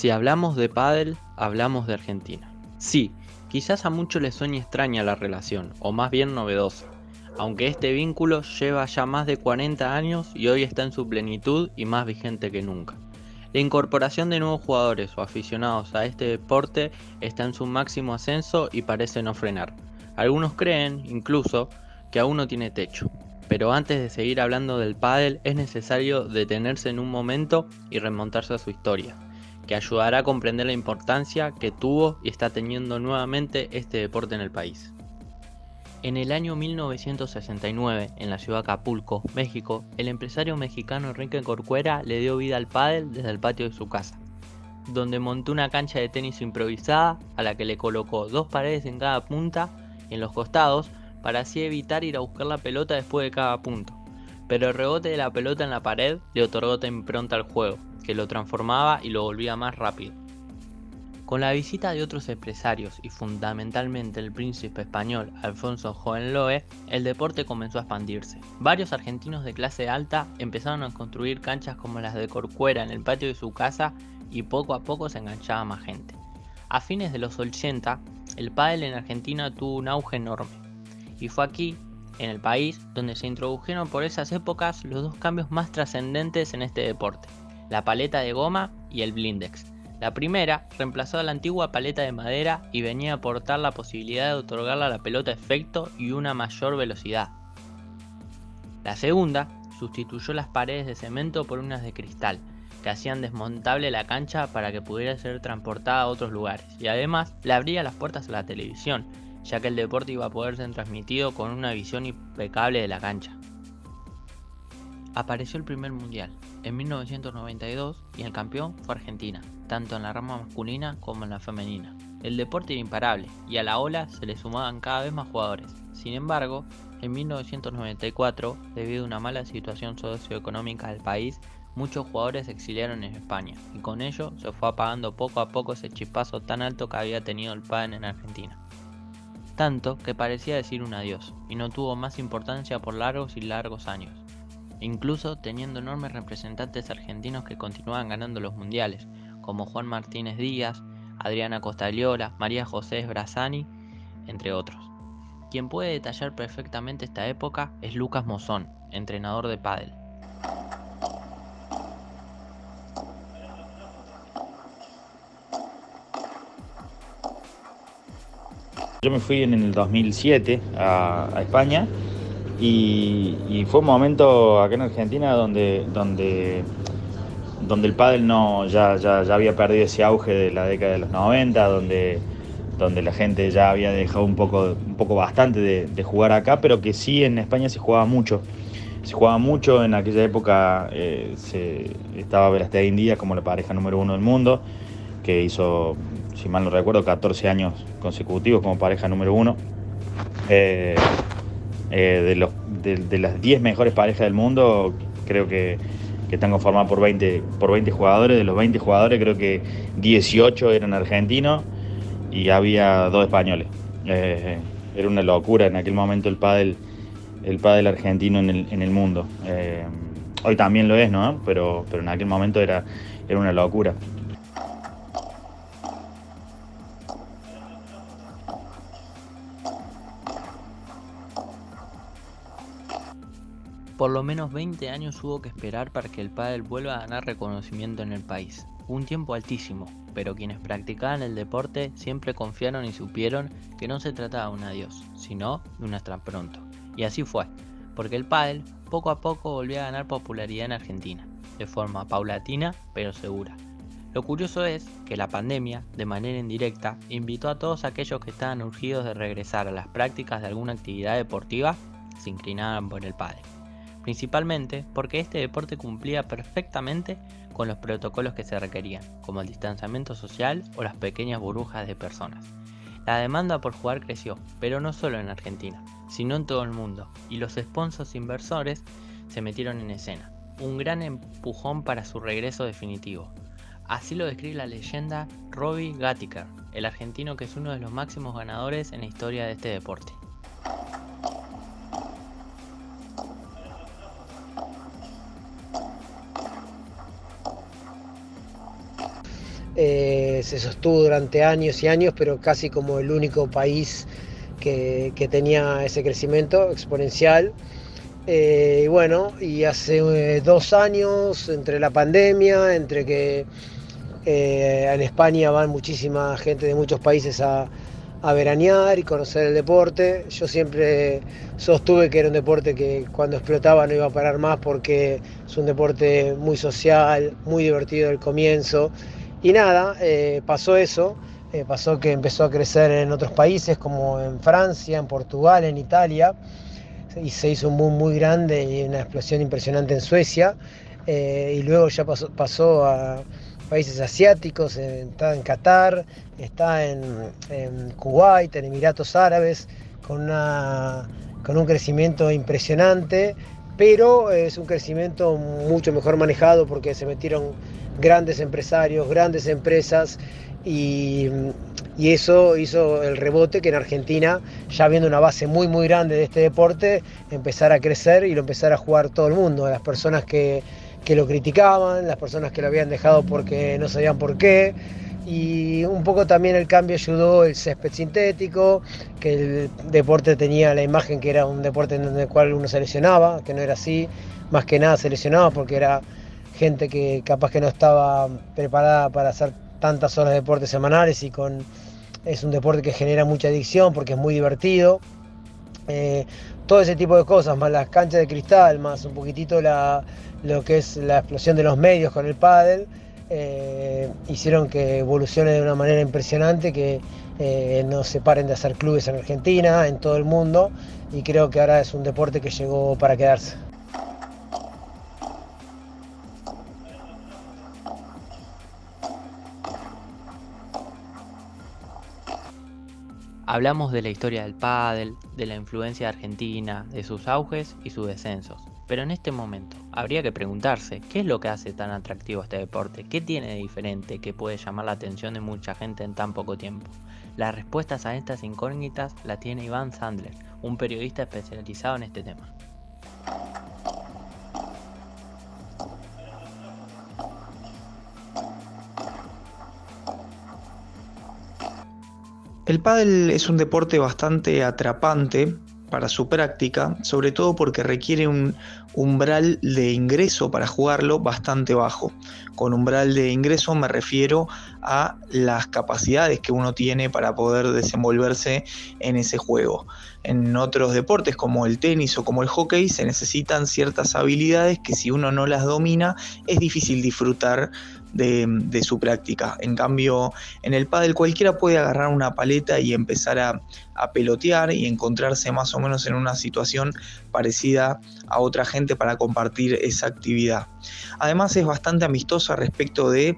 Si hablamos de pádel, hablamos de Argentina. Sí, quizás a muchos les suene extraña la relación, o más bien novedosa, aunque este vínculo lleva ya más de 40 años y hoy está en su plenitud y más vigente que nunca. La incorporación de nuevos jugadores o aficionados a este deporte está en su máximo ascenso y parece no frenar. Algunos creen, incluso, que aún no tiene techo. Pero antes de seguir hablando del pádel es necesario detenerse en un momento y remontarse a su historia que ayudará a comprender la importancia que tuvo y está teniendo nuevamente este deporte en el país. En el año 1969, en la ciudad de Acapulco, México, el empresario mexicano Enrique Corcuera le dio vida al pádel desde el patio de su casa, donde montó una cancha de tenis improvisada a la que le colocó dos paredes en cada punta y en los costados para así evitar ir a buscar la pelota después de cada punto. Pero el rebote de la pelota en la pared le otorgó impronta al juego, que lo transformaba y lo volvía más rápido. Con la visita de otros empresarios y fundamentalmente el príncipe español Alfonso Hohenlohe, el deporte comenzó a expandirse. Varios argentinos de clase alta empezaron a construir canchas como las de Corcuera en el patio de su casa y poco a poco se enganchaba más gente. A fines de los 80, el pádel en Argentina tuvo un auge enorme. Y fue aquí, en el país, donde se introdujeron por esas épocas los dos cambios más trascendentes en este deporte la paleta de goma y el blindex. La primera reemplazó a la antigua paleta de madera y venía a aportar la posibilidad de otorgarle a la pelota efecto y una mayor velocidad. La segunda sustituyó las paredes de cemento por unas de cristal, que hacían desmontable la cancha para que pudiera ser transportada a otros lugares, y además le abría las puertas a la televisión, ya que el deporte iba a poder ser transmitido con una visión impecable de la cancha. Apareció el primer mundial, en 1992 y el campeón fue Argentina, tanto en la rama masculina como en la femenina. El deporte era imparable y a la ola se le sumaban cada vez más jugadores. Sin embargo, en 1994, debido a una mala situación socioeconómica del país, muchos jugadores se exiliaron en España y con ello se fue apagando poco a poco ese chispazo tan alto que había tenido el PAN en Argentina. Tanto que parecía decir un adiós y no tuvo más importancia por largos y largos años incluso teniendo enormes representantes argentinos que continuaban ganando los mundiales, como Juan Martínez Díaz, Adriana Costaliola, María José Brazani, entre otros. Quien puede detallar perfectamente esta época es Lucas Mozón, entrenador de pádel. Yo me fui en el 2007 a, a España y, fue un momento acá en Argentina donde, donde, donde el pádel no, ya, ya, ya, había perdido ese auge de la década de los 90, donde, donde la gente ya había dejado un poco, un poco bastante de, jugar acá, pero que sí en España se jugaba mucho. Se jugaba mucho, en aquella época eh, se, estaba Verastegui Díaz como la pareja número uno del mundo, que hizo, si mal no recuerdo, 14 años consecutivos como pareja número uno. Eh, eh, de, los, de, las 10 mejores parejas del mundo, creo que, están conformadas por 20, por 20 jugadores. De los 20 jugadores, creo que 18 eran argentinos y había dos españoles. Eh, era una locura en aquel momento el pádel, el pádel argentino en el, en el mundo. Eh, hoy también lo es, ¿no? Pero, pero en aquel momento era, era una locura. Por lo menos 20 años hubo que esperar para que el pádel vuelva a ganar reconocimiento en el país. Un tiempo altísimo, pero quienes practicaban el deporte siempre confiaron y supieron que no se trataba de un adiós, sino de un hasta pronto. Y así fue, porque el pádel poco a poco volvió a ganar popularidad en Argentina, de forma paulatina pero segura. Lo curioso es que la pandemia, de manera indirecta, invitó a todos aquellos que estaban urgidos de regresar a las prácticas de alguna actividad deportiva, se inclinaban por el pádel principalmente porque este deporte cumplía perfectamente con los protocolos que se requerían, como el distanciamiento social o las pequeñas burbujas de personas. La demanda por jugar creció, pero no solo en Argentina, sino en todo el mundo, y los sponsors inversores se metieron en escena, un gran empujón para su regreso definitivo. Así lo describe la leyenda Robbie Gattiker, el argentino que es uno de los máximos ganadores en la historia de este deporte. Eh, se sostuvo durante años y años, pero casi como el único país que, tenía ese crecimiento exponencial. Eh, y bueno, y hace eh, dos años, entre la pandemia, entre que en España van muchísima gente de muchos países a, veranear y conocer el deporte. Yo siempre sostuve que era un deporte que cuando explotaba no iba a parar más porque es un deporte muy social, muy divertido al comienzo y nada, eh, pasó eso, eh, pasó que empezó a crecer en otros países como en Francia, en Portugal, en Italia, y se hizo un boom muy grande y una explosión impresionante en Suecia, eh, y luego ya pasó, pasó, a países asiáticos, está en Qatar, está en, en, Kuwait, en Emiratos Árabes, con, una, con un crecimiento impresionante, pero es un crecimiento mucho mejor manejado porque se metieron grandes empresarios, grandes empresas y, eso hizo el rebote que en Argentina, ya viendo una base muy muy grande de este deporte, empezara a crecer y lo empezara a jugar todo el mundo, las personas que, lo criticaban, las personas que lo habían dejado porque no sabían por qué. Y un poco también el cambio ayudó el césped sintético, que el deporte tenía la imagen que era un deporte en el cual uno se lesionaba, que no era así, más que nada se lesionaba porque era gente que capaz que no estaba preparada para hacer tantas horas de deporte semanales y con es un deporte que genera mucha adicción porque es muy divertido. Eh, todo ese tipo de cosas, más las canchas de cristal, más un poquitito la, lo que es la explosión de los medios con el pádel, eh, hicieron que evolucione de una manera impresionante, que eh, no se paren de hacer clubes en Argentina, en todo el mundo, y creo que ahora es un deporte que llegó para quedarse. Hablamos de la historia del pádel, de la influencia argentina, de sus auges y sus descensos. Pero en este momento, habría que preguntarse, ¿qué es lo que hace tan atractivo este deporte? ¿Qué tiene de diferente que puede llamar la atención de mucha gente en tan poco tiempo? Las respuestas a estas incógnitas las tiene Iván Sandler, un periodista especializado en este tema. El pádel es un deporte bastante atrapante para su práctica, sobre todo porque requiere un umbral de ingreso para jugarlo bastante bajo. Con umbral de ingreso me refiero a las capacidades que uno tiene para poder desenvolverse en ese juego. En otros deportes como el tenis o como el hockey se necesitan ciertas habilidades que si uno no las domina es difícil disfrutar de, su práctica. En cambio, en el pádel cualquiera puede agarrar una paleta y empezar a, pelotear y encontrarse más o menos en una situación parecida a otra gente para compartir esa actividad. Además es bastante amistosa respecto de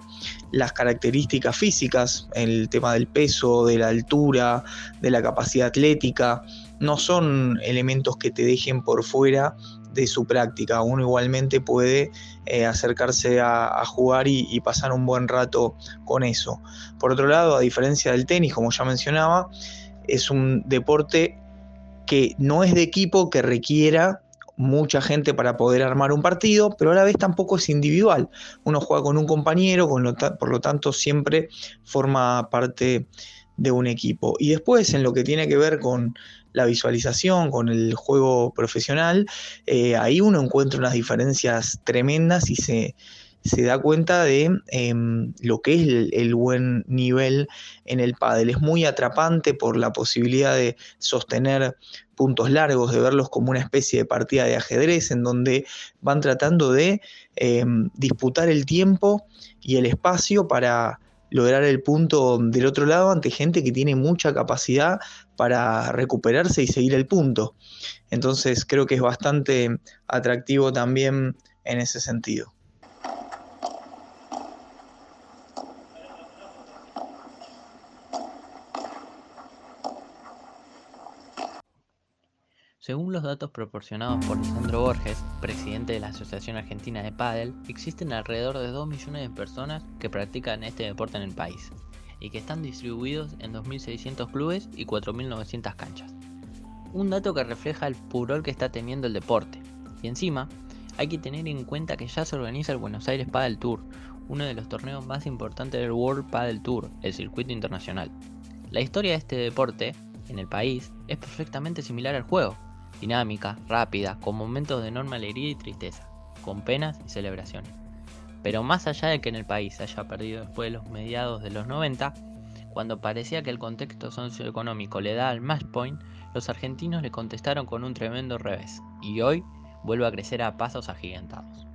las características físicas, el tema del peso, de la altura, de la capacidad atlética, no son elementos que te dejen por fuera de su práctica. Uno igualmente puede eh, acercarse a, jugar y, pasar un buen rato con eso. Por otro lado, a diferencia del tenis, como ya mencionaba, es un deporte que no es de equipo que requiera mucha gente para poder armar un partido, pero a la vez tampoco es individual. Uno juega con un compañero, por lo tanto siempre forma parte de un equipo. Y después en lo que tiene que ver con la visualización, con el juego profesional, eh, ahí uno encuentra unas diferencias tremendas y se, da cuenta de em, lo que es el, buen nivel en el pádel. Es muy atrapante por la posibilidad de sostener puntos largos, de verlos como una especie de partida de ajedrez en donde van tratando de em, disputar el tiempo y el espacio para lograr el punto del otro lado ante gente que tiene mucha capacidad para recuperarse y seguir el punto. Entonces creo que es bastante atractivo también en ese sentido. Según los datos proporcionados por Lisandro Borges, presidente de la Asociación Argentina de Padel, existen alrededor de 2 millones de personas que practican este deporte en el país y que están distribuidos en 2.600 clubes y 4.900 canchas. Un dato que refleja el furor que está teniendo el deporte. Y encima, hay que tener en cuenta que ya se organiza el Buenos Aires Padel Tour, uno de los torneos más importantes del World Padel Tour, el circuito internacional. La historia de este deporte en el país es perfectamente similar al juego, dinámica, rápida, con momentos de enorme alegría y tristeza, con penas y celebraciones. Pero más allá de que en el país se haya perdido después de los mediados de los 90, cuando parecía que el contexto socioeconómico le da al match point, los argentinos le contestaron con un tremendo revés, y hoy vuelve a crecer a pasos agigantados.